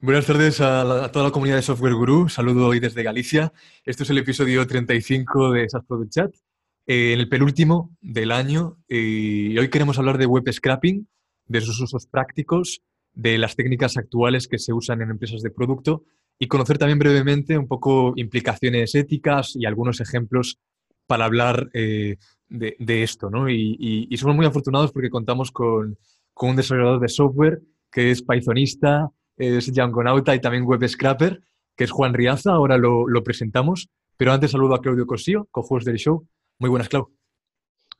Buenas tardes a, toda la comunidad de Software Guru. Saludo hoy desde Galicia. Este es el episodio 35 de SAS Product Chat, eh, el penúltimo del año. Y hoy queremos hablar de web scrapping, de sus usos prácticos, de las técnicas actuales que se usan en empresas de producto y conocer también brevemente un poco implicaciones éticas y algunos ejemplos para hablar eh, de, esto. ¿no? Y, somos muy afortunados porque contamos con, con un desarrollador de software que es Pythonista, es Djangonauta y también Web Scrapper, que es Juan Riaza, ahora lo, presentamos. Pero antes saludo a Claudio Cosío, co-host del show. Muy buenas, Clau.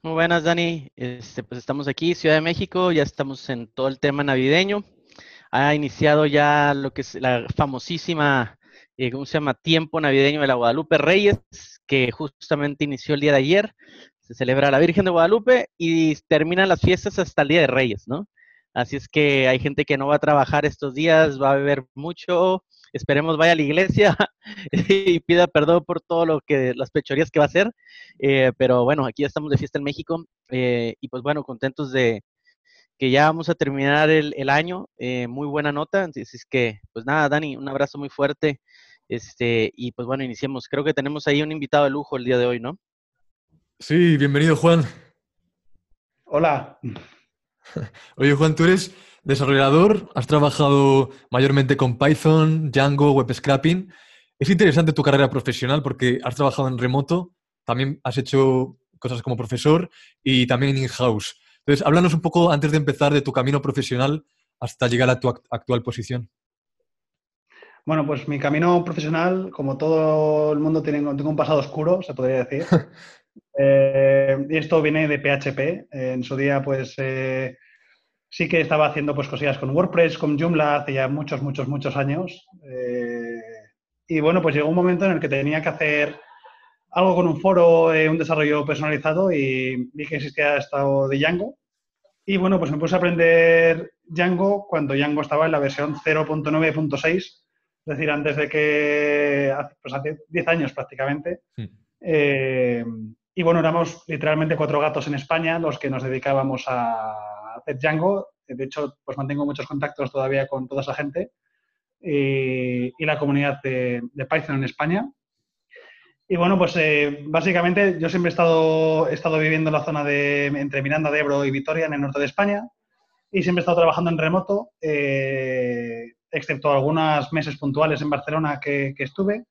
Muy buenas, Dani. Este, pues estamos aquí, Ciudad de México, ya estamos en todo el tema navideño. Ha iniciado ya lo que es la famosísima, eh, ¿cómo se llama? Tiempo navideño de la Guadalupe Reyes, que justamente inició el día de ayer. Se celebra la Virgen de Guadalupe y terminan las fiestas hasta el Día de Reyes, ¿no? Así es que hay gente que no va a trabajar estos días, va a beber mucho. Esperemos vaya a la iglesia y pida perdón por todo lo que las pechorías que va a hacer. Eh, pero bueno, aquí ya estamos de fiesta en México eh, y pues bueno, contentos de que ya vamos a terminar el, año. Eh, muy buena nota. Así es que, pues nada, Dani, un abrazo muy fuerte. Este, y pues bueno, iniciemos. Creo que tenemos ahí un invitado de lujo el día de hoy, ¿no? Sí, bienvenido, Juan. Hola. Oye, Juan, tú eres desarrollador, has trabajado mayormente con Python, Django, Web Scrapping. Es interesante tu carrera profesional porque has trabajado en remoto, también has hecho cosas como profesor y también in-house. Entonces, háblanos un poco antes de empezar de tu camino profesional hasta llegar a tu actual posición. Bueno, pues mi camino profesional, como todo el mundo, tiene, tengo un pasado oscuro, se podría decir. Eh, y esto viene de PHP. en su día, pues eh, sí que estaba haciendo pues, cosillas con WordPress, con Joomla, hace ya muchos, muchos, muchos años. Eh, y bueno, pues llegó un momento en el que tenía que hacer algo con un foro, un desarrollo personalizado y vi que existía esto de Django. Y bueno, pues me puse a aprender Django cuando Django estaba en la versión 0.9.6, es decir, antes de que, pues hace 10 años prácticamente. Hmm. Y bueno, éramos literalmente cuatro gatos en España los que nos dedicábamos a hacer Django. De hecho, pues mantengo muchos contactos todavía con toda esa gente y, la comunidad de, Python en España. Y bueno, pues eh, básicamente yo siempre he estado, estado viviendo en la zona de entre Miranda de Ebro y Vitoria, en el norte de España, y siempre he estado trabajando en remoto, eh, excepto algunos meses puntuales en Barcelona que, estuve.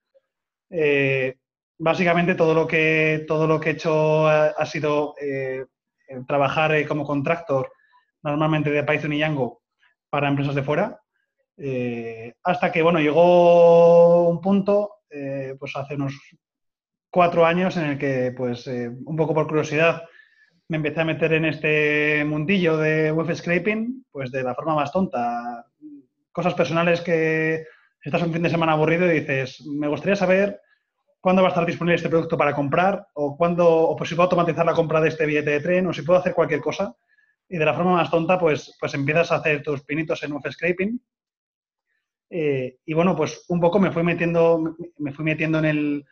Eh, básicamente todo lo que, todo lo que he hecho ha, sido eh, trabajar eh, como contractor, normalmente de Python y Django, para empresas de fuera. Eh, hasta que, bueno, llegó un punto, pues hace unos cuatro años, en el que, pues, un poco por curiosidad, me empecé a meter en este mundillo de web scraping, pues de la forma más tonta. Cosas personales que estás un fin de semana aburrido y dices, me gustaría saber cuándo va a estar disponible este producto para comprar o cuándo, o pues si puedo automatizar la compra de este billete de tren o si puedo hacer cualquier cosa. Y de la forma más tonta, pues, pues empiezas a hacer tus pinitos en web scraping. Eh, y bueno, pues un poco me fui metiendo, me fui metiendo en el,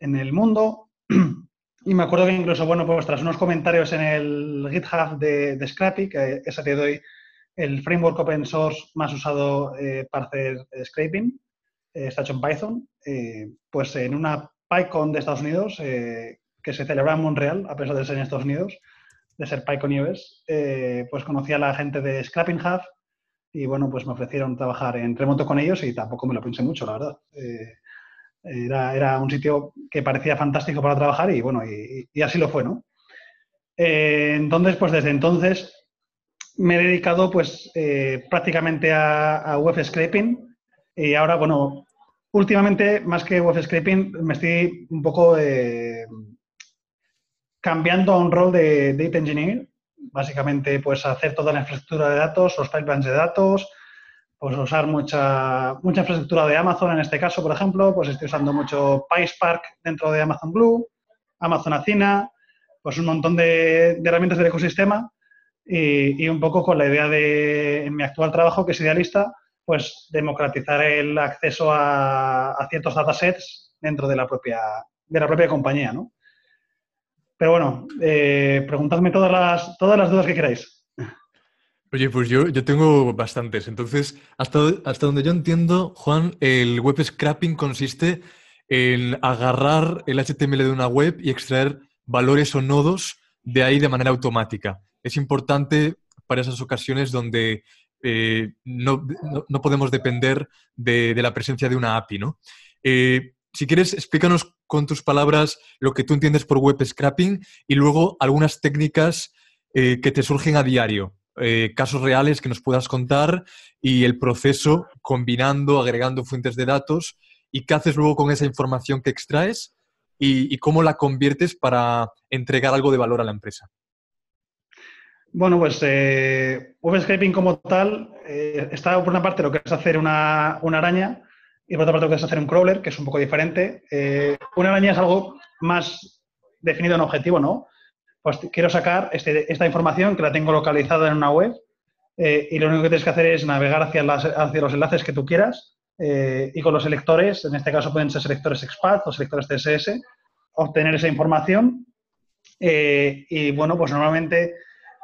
en el mundo. Y me acuerdo que incluso, bueno, pues tras unos comentarios en el GitHub de, de Scrappy, que te doy el framework open source más usado eh, para hacer scraping, eh, está hecho en Python, eh, pues en una PyCon de Estados Unidos, eh, que se celebra en Montreal, a pesar de ser en Estados Unidos, de ser PyCon US, pues conocí a la gente de Scrapping Hub y bueno, pues me ofrecieron trabajar en remoto con ellos y tampoco me lo pensé mucho, la verdad. Era, un sitio que parecía fantástico para trabajar y bueno, y, así lo fue, ¿no? entonces, pues desde entonces me he dedicado pues prácticamente a, a web scraping y ahora, bueno, últimamente, más que web scraping, me estoy un poco eh, cambiando a un rol de data engineer. Básicamente, pues hacer toda la infraestructura de datos, los pipelines de datos, pues usar mucha, mucha infraestructura de Amazon en este caso, por ejemplo, pues estoy usando mucho PySpark dentro de Amazon Glue, Amazon Athena, pues un montón de, herramientas del ecosistema y, y, un poco con la idea de, en mi actual trabajo, que es idealista, pues democratizar el acceso a, ciertos datasets dentro de la propia, de la propia compañía, ¿no? Pero bueno, eh, preguntadme todas las, todas las dudas que queráis. Oye, pues yo, yo tengo bastantes. Entonces, hasta, hasta donde yo entiendo, Juan, el web scrapping consiste en agarrar el HTML de una web y extraer valores o nodos de ahí de manera automática. Es importante para esas ocasiones donde eh, no, podemos depender de, la presencia de una API, ¿no? Eh, si quieres, explícanos con tus palabras lo que tú entiendes por web scrapping y luego algunas técnicas eh, que te surgen a diario, casos reales que nos puedas contar y el proceso combinando, agregando fuentes de datos y qué haces luego con esa información que extraes y cómo la conviertes para entregar algo de valor a la empresa. Bueno, pues eh, scraping como tal eh, está por una parte lo que es hacer una, araña y por otra parte lo que es hacer un crawler, que es un poco diferente. Eh, una araña es algo más definido en objetivo, ¿no? Pues quiero sacar este, esta información que la tengo localizada en una web y lo único que tienes que hacer es navegar hacia, hacia los enlaces que tú quieras y con los selectores, en este caso pueden ser selectores XPath o selectores CSS, obtener esa información y bueno, pues normalmente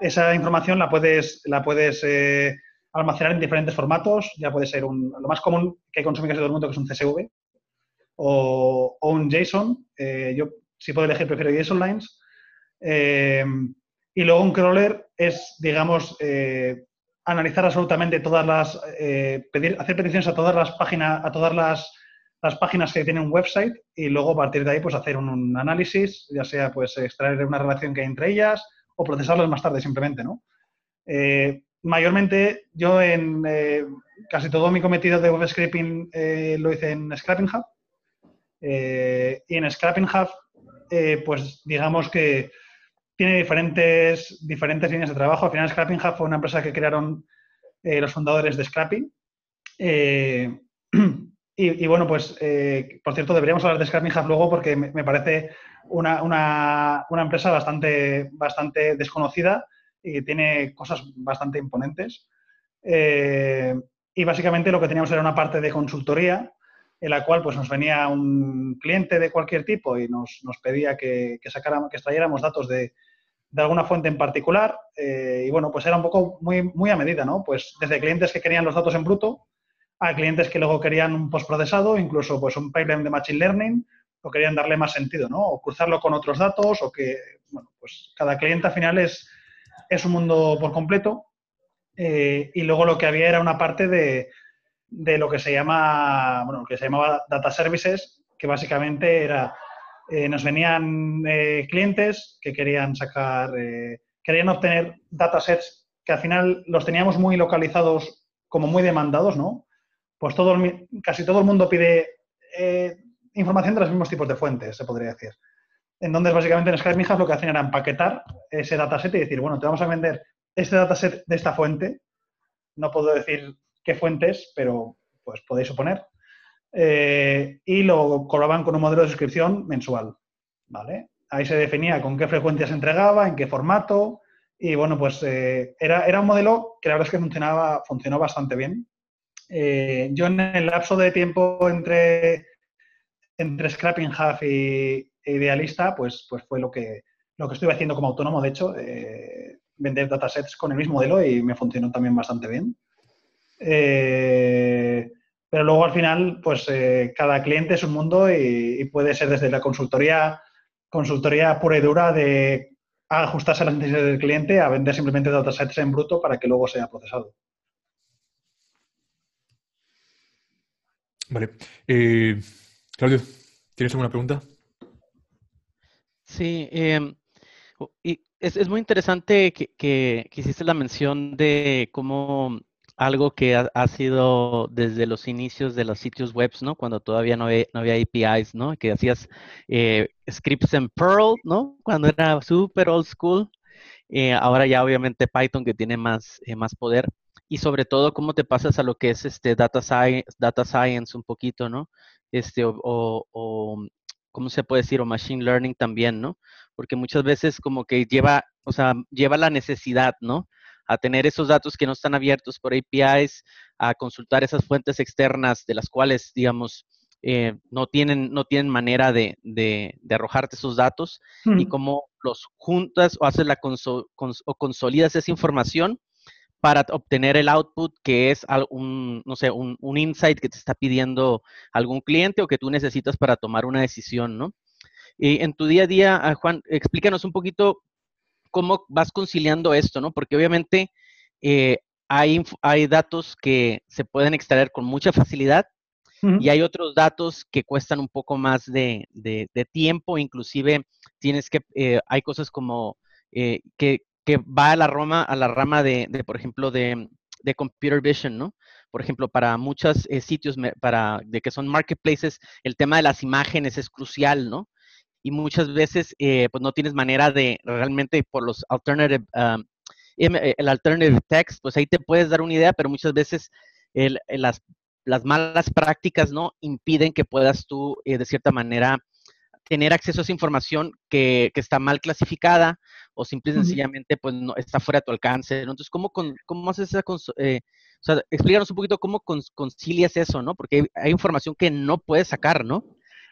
esa información la puedes, la puedes eh, almacenar en diferentes formatos. Ya puede ser un, lo más común que consume casi todo el mundo, que es un CSV, o, un JSON. Eh, yo, si puedo elegir, prefiero JSON Lines. Eh, y luego un crawler es, digamos, analizar absolutamente todas las, pedir, hacer peticiones a todas las páginas, a todas las, las, páginas que tienen un website y luego a partir de ahí pues hacer un, un análisis, ya sea pues extraer una relación que hay entre ellas, o procesarlos más tarde simplemente, ¿no? Eh, mayormente yo en eh, casi todo mi cometido de web scraping eh, lo hice en Scrapping Hub. y en Scrapping Hub, pues digamos que tiene diferentes, diferentes líneas de trabajo. Al final Scrapping Hub fue una empresa que crearon los fundadores de Scrapping. Y, bueno, pues, por cierto, deberíamos hablar de Scrapping Hub luego porque me parece una, una, una, empresa bastante, bastante desconocida y tiene cosas bastante imponentes. Eh, y básicamente lo que teníamos era una parte de consultoría en la cual pues, nos venía un cliente de cualquier tipo y nos, nos pedía que, que, sacáramos, que extrayéramos datos de, de alguna fuente en particular. Eh, y bueno, pues era un poco muy, muy a medida, ¿no? Pues desde clientes que querían los datos en bruto a clientes que luego querían un postprocesado, incluso pues un pipeline de machine learning o querían darle más sentido, ¿no? O cruzarlo con otros datos, o que, bueno, pues cada cliente al final es, es un mundo por completo. Eh, y luego lo que había era una parte de, de, lo que se llama, bueno, que se llamaba data services, que básicamente era, eh, nos venían eh, clientes que querían sacar, querían obtener datasets que al final los teníamos muy localizados, como muy demandados, ¿no? Pues todo casi todo el mundo pide información de los mismos tipos de fuentes, se podría decir. Entonces, básicamente en Skype lo que hacen era empaquetar ese dataset y decir, bueno, te vamos a vender este dataset de esta fuente. No puedo decir qué fuentes, pero pues podéis suponer. Eh, y lo cobraban con un modelo de suscripción mensual. ¿vale? Ahí se definía con qué frecuencia se entregaba, en qué formato. Y bueno, pues eh, era, era un modelo que la verdad es que funcionaba, funcionó bastante bien. Eh, yo en el lapso de tiempo entre entre Scrapping Hub y Idealista, pues, pues fue lo que, lo que estuve haciendo como autónomo, de hecho, eh, vender datasets con el mismo modelo y me funcionó también bastante bien. Eh, pero luego al final, pues cada cliente es un mundo y, puede ser desde la consultoría, consultoría pura y dura de ajustarse a las necesidades del cliente a vender simplemente datasets en bruto para que luego sea procesado. Vale. Claudio, ¿tienes alguna pregunta? Sí, em, y es, muy interesante que, hiciste la mención de cómo algo que ha, sido desde los inicios de los sitios web, ¿no? Cuando todavía no había, no había APIs, ¿no? Que hacías eh, scripts en Perl, ¿no? Cuando era súper old school. Eh, ahora ya obviamente Python que tiene más, eh, más poder. Y sobre todo, cómo te pasas a lo que es este data science, data science un poquito, ¿no? este, o, ¿cómo se puede decir? O machine learning también, ¿no? Porque muchas veces como que lleva, o sea, lleva la necesidad, ¿no? A tener esos datos que no están abiertos por APIs, a consultar esas fuentes externas de las cuales, digamos, eh, no, tienen, no tienen manera de, de, arrojarte esos datos y cómo los juntas o haces la o consolidas esa información para obtener el output que es un, no sé, un, un, insight que te está pidiendo algún cliente o que tú necesitas para tomar una decisión, ¿no? Y en tu día a día, ah, Juan, explícanos un poquito cómo vas conciliando esto, ¿no? Porque obviamente eh, hay, hay datos que se pueden extraer con mucha facilidad y hay otros datos que cuestan un poco más de, de, tiempo, inclusive tienes que, eh, hay cosas como eh, que, que, va a la, rama, a la rama de, de por ejemplo, de, de, computer vision, ¿no? Por ejemplo, para muchos sitios para, de que son marketplaces, el tema de las imágenes es crucial, ¿no? Y muchas veces, pues no tienes manera de realmente por los alternative um, eh, el alternative text, pues ahí te puedes dar una idea, pero muchas veces las, las, malas prácticas no impiden que puedas tú, eh, de cierta manera, tener acceso a esa información que, que está mal clasificada o simple y sencillamente pues no está fuera de tu alcance. Entonces, ¿cómo, cómo haces esa... Eh, o sea, explícanos un poquito cómo concilias eso, ¿no? Porque hay, información que no puedes sacar, ¿no?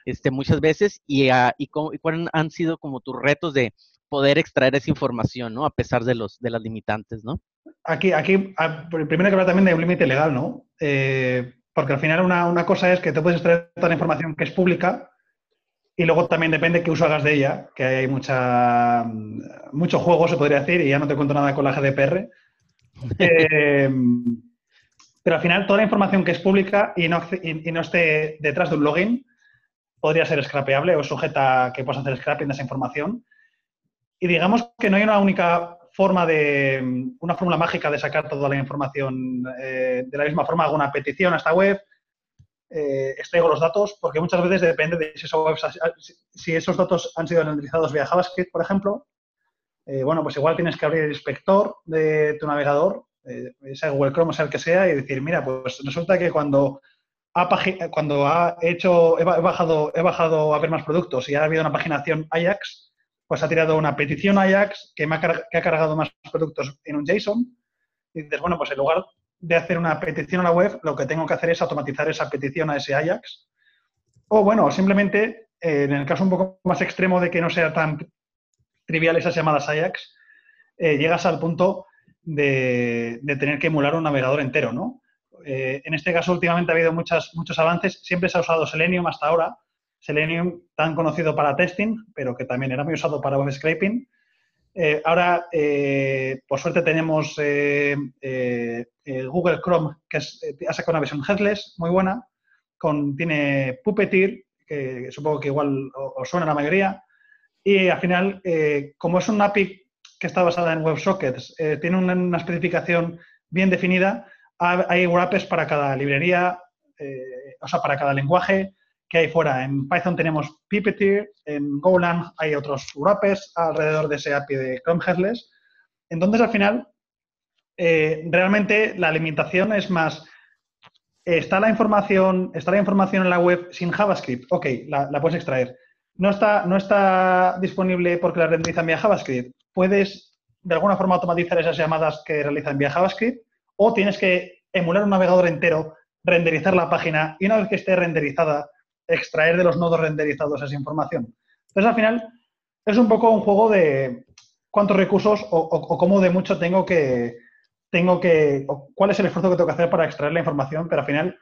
Este, muchas veces y, uh, y, y, cuáles han sido como tus retos de poder extraer esa información, ¿no? A pesar de, los, de las limitantes, ¿no? Aquí, aquí ah, primero que hablar también de un límite legal, ¿no? Eh, porque al final una, una, cosa es que te puedes extraer toda la información que es pública y luego también depende qué uso hagas de ella, que hay mucha, mucho juego, se podría decir, y ya no te cuento nada con la GDPR. Eh, pero al final toda la información que es pública y no, y no esté detrás de un login podría ser scrapeable o sujeta a que puedas hacer scrapping de esa información. Y digamos que no hay una única forma de, una fórmula mágica de sacar toda la información eh, de la misma forma. Hago una petición a esta web, eh, extraigo los datos, porque muchas veces depende de si, si esos datos han sido renderizados vía JavaScript, por ejemplo. Eh, bueno, pues igual tienes que abrir el inspector de tu navegador, sea Google Chrome o sea el que sea, y decir, mira, pues resulta que cuando ha, cuando hecho, he bajado, he bajado a ver más productos y ha habido una paginación Ajax, pues ha tirado una petición Ajax que, me ha, que ha cargado más productos en un JSON. Y dices, bueno, pues en lugar de hacer una petición a la web, lo que tengo que hacer es automatizar esa petición a ese Ajax. O bueno, simplemente, eh, en el caso un poco más extremo de que no sea tan trivial esas llamadas Ajax, eh, llegas al punto de, tener que emular un navegador entero, ¿no? Eh, en este caso, últimamente ha habido muchos avances. Siempre se ha usado Selenium hasta ahora, Selenium tan conocido para testing, pero que también era muy usado para web scraping. Eh, ahora, eh, por suerte, tenemos eh, Google Chrome, que ha sacado una versión headless muy buena, con, tiene Puppeteer, que supongo que igual os suena la mayoría, y al final, como es un API que está basada en WebSockets, tiene una, especificación bien definida, hay wrappers para cada librería, o sea, para cada lenguaje, que hay fuera. En Python tenemos Puppeteer, en Golang hay otros wrappers alrededor de ese API de Chrome Headless. Entonces, al final, eh, realmente la limitación es más, está la información, está la información en la web sin JavaScript, ok, la, puedes extraer. No está, no está disponible porque la renderizan vía JavaScript. Puedes de alguna forma automatizar esas llamadas que realizan vía JavaScript o tienes que emular un navegador entero, renderizar la página y una vez que esté renderizada, extraer de los nodos renderizados esa información. Entonces, al final, es un poco un juego de cuántos recursos o, cómo de mucho tengo que, tengo que, cuál es el esfuerzo que tengo que hacer para extraer la información, pero al final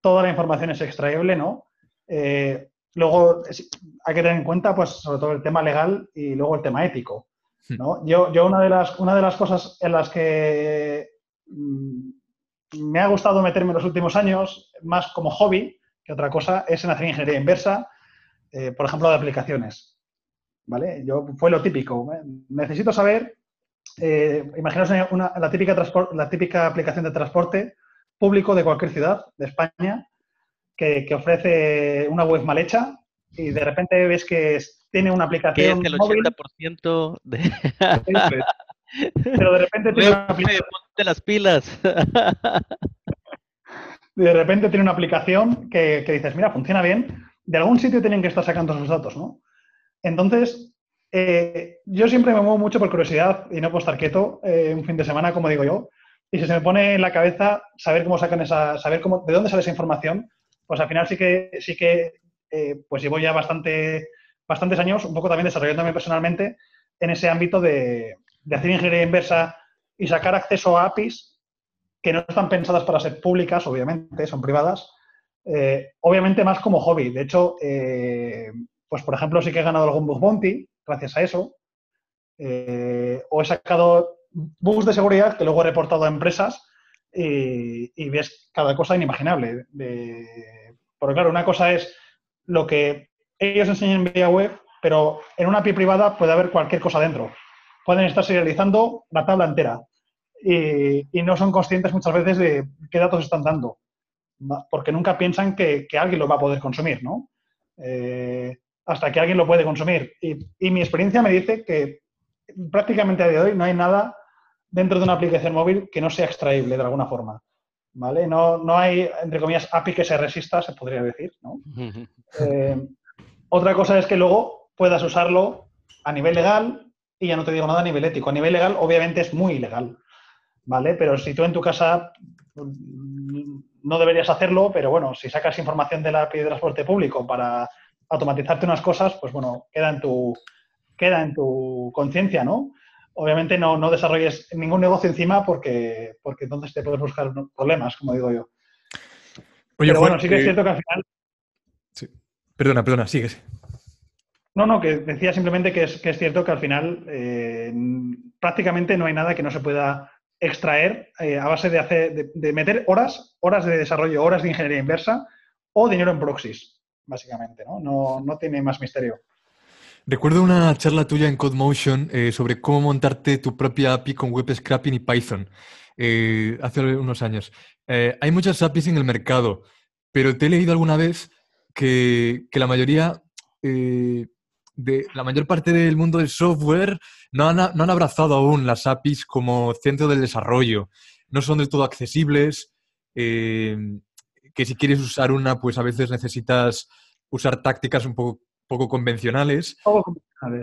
toda la información es extraíble, ¿no? Eh, luego hay que tener en cuenta, pues, sobre todo el tema legal y luego el tema ético, ¿no? Hmm. Yo, yo una, de las, una de las cosas en las que mm, me ha gustado meterme en los últimos años, más como hobby, que otra cosa es en hacer ingeniería inversa, eh, por ejemplo, de aplicaciones. ¿Vale? Yo, fue lo típico. ¿eh? Necesito saber, eh, imaginaos la, típica la típica aplicación de transporte público de cualquier ciudad de España que, ofrece una web mal hecha y de repente ves que tiene una aplicación. Que es el 80% de. Pero de repente tiene una aplicación. Ponte las pilas. de repente tiene una aplicación que, dices, mira, funciona bien, de algún sitio tienen que estar sacando esos datos, ¿no? Entonces, eh, yo siempre me muevo mucho por curiosidad y no puedo estar quieto eh, un fin de semana, como digo yo, y si se me pone en la cabeza saber cómo sacan esa, saber cómo, de dónde sale esa información, pues al final sí que, sí que eh, pues llevo ya bastante, bastantes años, un poco también desarrollándome personalmente en ese ámbito de, de hacer ingeniería inversa y sacar acceso a APIs que no están pensadas para ser públicas, obviamente, son privadas, eh, obviamente más como hobby. De hecho, eh, pues por ejemplo, sí que he ganado algún bug bounty gracias a eso, eh, o he sacado bugs de seguridad que luego he reportado a empresas y, ves cada cosa inimaginable. porque claro, una cosa es lo que ellos enseñan en vía web, pero en una API privada puede haber cualquier cosa dentro. Pueden estar serializando la tabla entera y, no son conscientes muchas veces de qué datos están dando, porque nunca piensan que, alguien lo va a poder consumir, ¿no? Eh, hasta que alguien lo puede consumir. Y, mi experiencia me dice que prácticamente a día de hoy no hay nada dentro de una aplicación móvil que no sea extraíble de alguna forma. ¿Vale? No, no hay, entre comillas, API que se resista, se podría decir. ¿no? Eh, otra cosa es que luego puedas usarlo a nivel legal y ya no te digo nada a nivel ético. A nivel legal, obviamente, es muy ilegal. ¿Vale? Pero si tú en tu casa mm, no deberías hacerlo, pero bueno, si sacas información de la API de transporte público para automatizarte unas cosas, pues bueno, queda en tu, queda en tu conciencia, ¿no? Obviamente no, no, desarrolles ningún negocio encima porque, porque entonces te puedes buscar problemas, como digo yo. Pero bueno, sí que es cierto que al final... Sí. Perdona, perdona, síguese. No, no, que decía simplemente que es, que es cierto que al final eh, prácticamente no hay nada que no se pueda extraer eh, a base de, hacer, de, meter horas, horas de desarrollo, horas de ingeniería inversa o dinero en proxies básicamente, ¿no? No, tiene más misterio. Recuerdo una charla tuya en CodeMotion eh, sobre cómo montarte tu propia API con web scrapping y Python eh, hace unos años. Hay muchas APIs en el mercado, pero te he leído alguna vez que, la mayoría de la mayor parte del mundo del software no han, no han, abrazado aún las APIs como centro del desarrollo. No son del todo accesibles que si quieres usar una, pues a veces necesitas usar tácticas un poco, poco convencionales.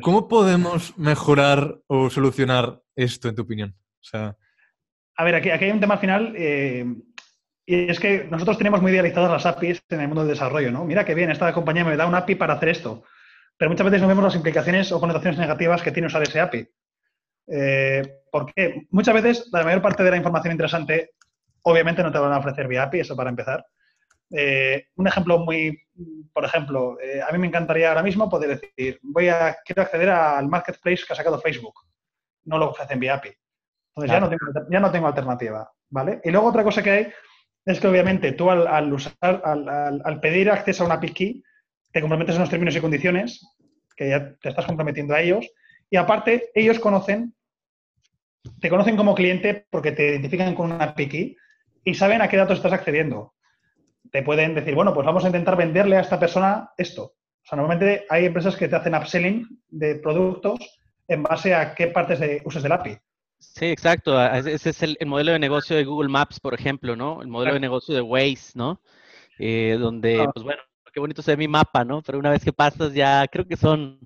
¿Cómo podemos mejorar o solucionar esto, en tu opinión? A ver, aquí, aquí hay un tema final. Eh, y es que nosotros tenemos muy idealizadas las APIs en el mundo del desarrollo, ¿no? Mira qué bien, esta compañía me da una API para hacer esto. Pero muchas veces no vemos las implicaciones o connotaciones negativas que tiene usar ese API. Eh, porque muchas veces la mayor parte de la información interesante, obviamente no te van a ofrecer vía API, eso para empezar. Eh, un ejemplo muy, por ejemplo, eh, a mí me encantaría ahora mismo poder decir, voy a, quiero acceder al marketplace que ha sacado Facebook. No lo ofrecen vía API. Entonces ya, no tengo, ya no tengo alternativa, ¿vale? Y luego otra cosa que hay es que obviamente tú al, usar, al, pedir acceso a una API key, te comprometes en los términos y condiciones, que ya te estás comprometiendo a ellos, y aparte ellos conocen, te conocen como cliente porque te identifican con una API key y saben a qué datos estás accediendo te pueden decir, bueno, pues vamos a intentar venderle a esta persona esto. O sea, normalmente hay empresas que te hacen upselling de productos en base a qué partes de, uses del API. Sí, exacto. Ese es el, modelo de negocio de Google Maps, por ejemplo, ¿no? El modelo de negocio de Waze, ¿no? Eh, donde, pues bueno, qué bonito se ve mi mapa, ¿no? Pero una vez que pasas ya, creo que son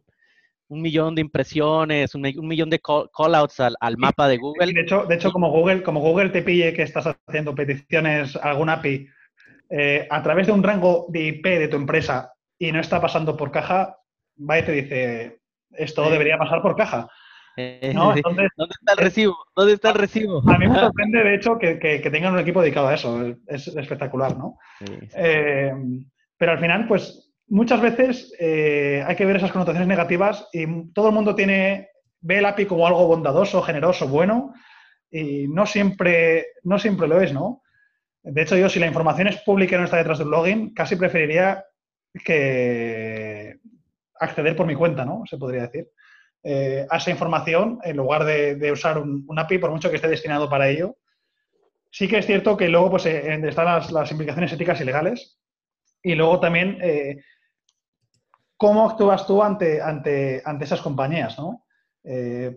un millón de impresiones, un, millón de callouts al, al, mapa de Google. De hecho, de hecho como, Google, como Google te pille que estás haciendo peticiones a algún API eh, a través de un rango de IP de tu empresa y no está pasando por caja, va y te dice, esto debería pasar por caja. Eh, ¿Dónde está el recibo? ¿Dónde está el recibo? A mí me sorprende, de hecho, que, tengan un equipo dedicado a eso. Es, espectacular, ¿no? Eh, pero al final, pues, muchas veces hay que ver esas connotaciones negativas y todo el mundo tiene, ve el API como algo bondadoso, generoso, bueno, y no siempre, no siempre lo es, ¿no? De hecho, yo si la información es pública y no está detrás del login, casi preferiría que acceder por mi cuenta, ¿no? Se podría decir. Eh, a esa información en lugar de, usar un, API, por mucho que esté destinado para ello. Sí que es cierto que luego pues, eh, están las, implicaciones éticas y legales y luego también eh, cómo actúas tú ante, ante, ante esas compañías, ¿no?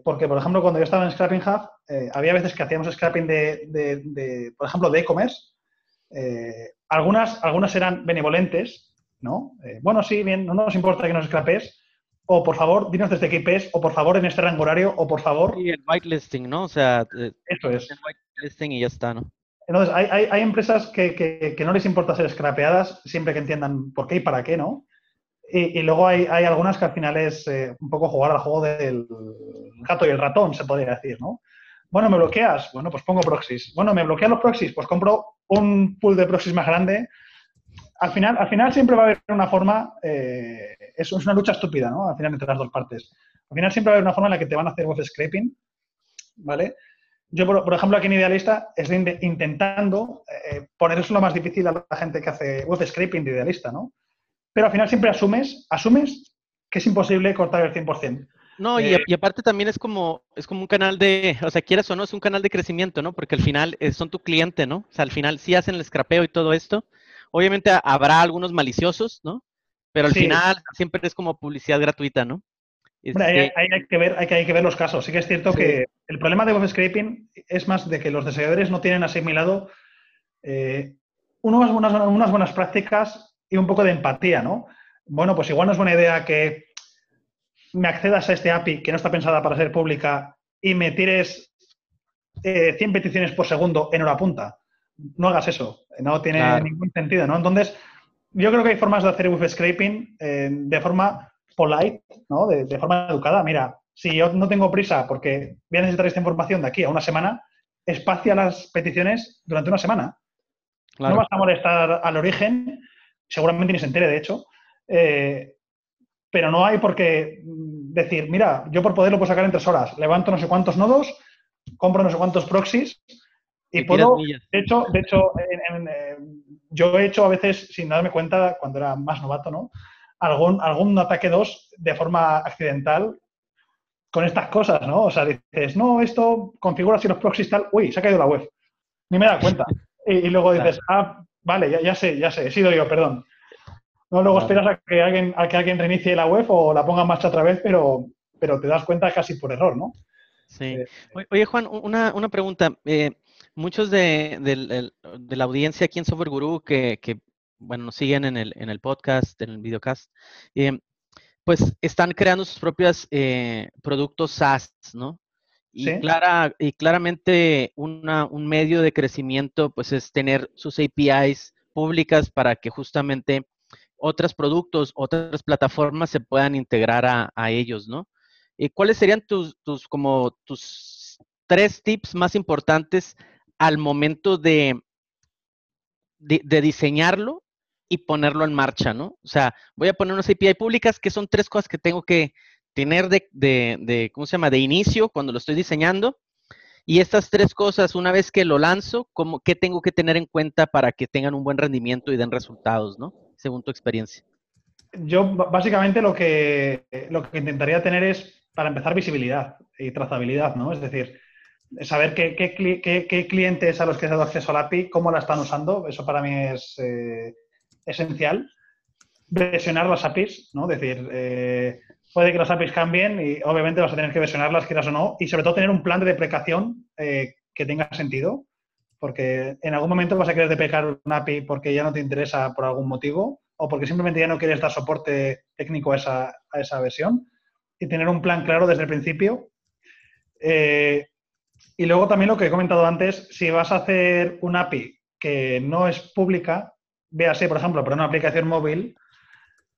porque, por ejemplo, cuando yo estaba en Scrapping Hub, había veces que hacíamos scrapping de, de por ejemplo, de e-commerce eh, algunas, algunas eran benevolentes, ¿no? Eh, bueno, sí, bien, no nos importa que nos escrapes, o por favor, dinos desde qué IPs, o por favor en este rango horario, o por favor. Y el whitelisting, ¿no? O sea, eh, eso es. El whitelisting y ya está, ¿no? Entonces, hay, hay, empresas que, que, no les importa ser scrapeadas siempre que entiendan por qué y para qué, ¿no? Y, luego hay, hay, algunas que al final es un poco jugar al juego del gato y el ratón, se podría decir, ¿no? Bueno, ¿me bloqueas? Bueno, pues pongo proxies. Bueno, ¿me bloquean los proxies? Pues compro un pool de proxies más grande. Al final, al final siempre va a haber una forma, eh, es, una lucha estúpida, ¿no? Al final entre las dos partes. Al final siempre va a haber una forma en la que te van a hacer web scraping, ¿vale? Yo, por, ejemplo, aquí en Idealista estoy intentando eh, poner eso lo más difícil a la gente que hace web scraping de Idealista, ¿no? Pero al final siempre asumes, asumes que es imposible cortar el 100%. No, y, eh, y, aparte también es como, es como un canal de, o sea, quieras o no, es un canal de crecimiento, ¿no? Porque al final eh, son tu cliente, ¿no? O sea, al final sí hacen el scrapeo y todo esto. Obviamente habrá algunos maliciosos, ¿no? Pero al final siempre es como publicidad gratuita, ¿no? Este hay, que ver, hay, que, hay que ver los casos. Sí que es cierto que el problema de web scraping es más de que los desarrolladores no tienen asimilado eh, unas, unas buenas prácticas y un poco de empatía, ¿no? Bueno, pues igual no es buena idea que me accedas a este API que no está pensada para ser pública y me tires 100 eh, peticiones por segundo en hora punta. No hagas eso, no tiene ningún sentido, ¿no? Entonces, yo creo que hay formas de hacer web scraping eh, de forma polite, ¿no? De, forma educada. Mira, si yo no tengo prisa porque voy a necesitar esta información de aquí a una semana, espacia las peticiones durante una semana. No vas a molestar al origen, seguramente ni se entere, de hecho, eh, pero no hay por qué decir, mira, yo por poderlo puedo sacar en tres horas, levanto no sé cuántos nodos, compro no sé cuántos proxies y, puedo, de hecho, de hecho yo he hecho a veces, sin darme cuenta, cuando era más novato, ¿no? Algún, algún ataque 2 de forma accidental con estas cosas, ¿no? O sea, dices, no, esto configura si los proxies tal, uy, se ha caído la web. Ni me da cuenta. Y, luego dices, ah, vale, ya, ya sé, ya sé, he sido yo, perdón. No, luego esperas a que alguien, a que alguien reinicie la web o la ponga en marcha otra vez, pero, pero te das cuenta casi por error, ¿no? Sí. Eh, oye, Juan, una, una pregunta. Eh, muchos de, la audiencia aquí en Software Guru que, bueno, nos siguen en el, en el podcast, en el videocast, eh, pues están creando sus propios productos SaaS, ¿no? Y, clara, y claramente una, un medio de crecimiento, pues es tener sus APIs públicas para que justamente otros productos, otras plataformas se puedan integrar a, ellos, ¿no? ¿Y cuáles serían tus, tus, como tus tres tips más importantes al momento de, de, diseñarlo y ponerlo en marcha, ¿no? O sea, voy a poner unas API públicas que son tres cosas que tengo que tener de, de, ¿cómo se llama?, de inicio cuando lo estoy diseñando. Y estas tres cosas, una vez que lo lanzo, ¿cómo, ¿qué tengo que tener en cuenta para que tengan un buen rendimiento y den resultados, ¿no? según tu experiencia? Yo básicamente lo que, lo que intentaría tener es, para empezar, visibilidad y trazabilidad, ¿no? Es decir, saber qué, qué, clientes a los que se ha dado acceso al API, cómo la están usando, eso para mí es eh, esencial. Versionar las APIs, ¿no? Es decir, eh, puede que las APIs cambien y obviamente vas a tener que versionarlas, quieras o no, y sobre todo tener un plan de deprecación eh, que tenga sentido porque en algún momento vas a querer deprecar un API porque ya no te interesa por algún motivo o porque simplemente ya no quieres dar soporte técnico a esa, versión y tener un plan claro desde el principio. Eh, y luego también lo que he comentado antes, si vas a hacer un API que no es pública, véase, por ejemplo, para una aplicación móvil,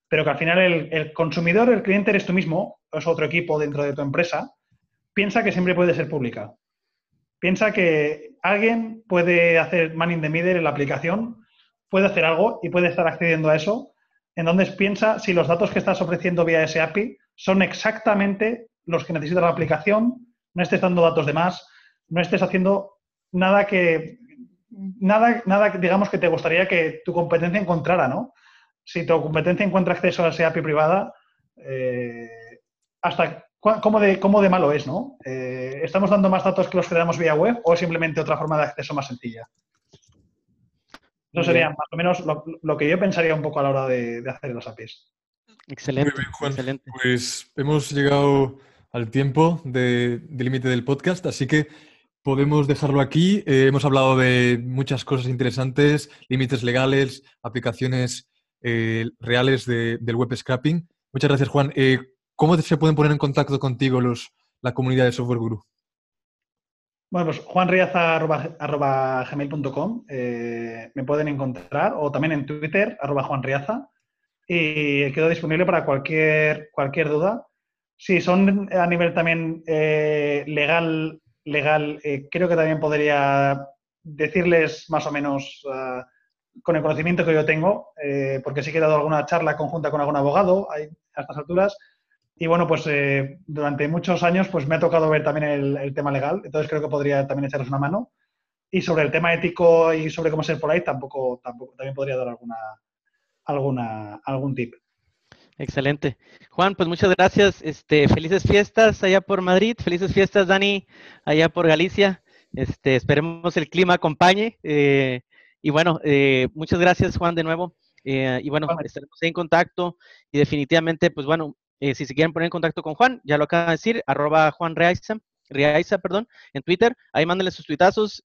pero que al final el, consumidor, el cliente eres tú mismo, es otro equipo dentro de tu empresa, piensa que siempre puede ser pública. Piensa que alguien puede hacer man in the middle en la aplicación, puede hacer algo y puede estar accediendo a eso. Entonces piensa si los datos que estás ofreciendo vía ese API son exactamente los que necesita la aplicación, no estés dando datos de más, no estés haciendo nada que, nada, nada, digamos, que te gustaría que tu competencia encontrara, ¿no? Si tu competencia encuentra acceso a esa API privada, eh, hasta ¿Cómo de, cómo de malo es, no? Eh, ¿Estamos dando más datos que los que damos vía web o simplemente otra forma de acceso más sencilla? Eso sería más o menos lo, que yo pensaría un poco a la hora de, hacer los APIs. Excelente. Excelente. Pues hemos llegado al tiempo de, límite del podcast, así que podemos dejarlo aquí. Eh, hemos hablado de muchas cosas interesantes, límites legales, aplicaciones eh, reales del web scrapping. Muchas gracias, Juan. ¿Cómo se pueden poner en contacto contigo los, la comunidad de Software Guru? Bueno, pues juanriaza.gmail.com eh, me pueden encontrar o también en Twitter, arroba juanriaza y quedo disponible para cualquier, cualquier duda. Si son a nivel también eh, legal legal, eh, creo que también podría decirles más o menos ah, con el conocimiento que yo tengo, eh, porque sí que he dado alguna charla conjunta con algún abogado a estas alturas. Y bueno, pues eh, durante muchos años pues me ha tocado ver también el, tema legal, entonces creo que podría también echaros una mano. Y sobre el tema ético y sobre cómo ser por ahí, tampoco, tampoco también podría dar alguna, alguna, algún tip. Excelente. Juan, pues muchas gracias. Este, felices fiestas allá por Madrid, felices fiestas, Dani, allá por Galicia. Este, esperemos el clima acompañe. Eh, y bueno, eh, muchas gracias, Juan, de nuevo. Eh, y bueno, estaremos en contacto. Y definitivamente, pues bueno, si se quieren poner en contacto con Juan, ya lo acaba de decir, arroba Juan Reaiza, perdón, en Twitter. Ahí mándenle sus tuitazos.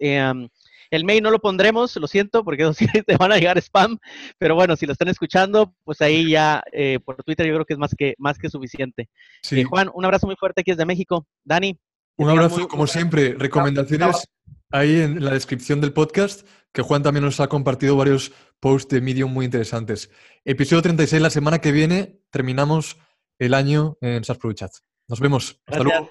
El mail no lo pondremos, lo siento, porque te van a llegar spam, pero bueno, si lo están escuchando, pues ahí ya eh, por Twitter yo creo que es más que, más que suficiente. Sí. Eh, Juan, un abrazo muy fuerte aquí desde México. Dani. Un abrazo, como siempre. Recomendaciones ahí en la descripción del podcast, que Juan también nos ha compartido varios posts de Medium muy interesantes. Episodio 36, la semana que viene terminamos el año en SaaS Chat. Nos vemos. Hasta luego.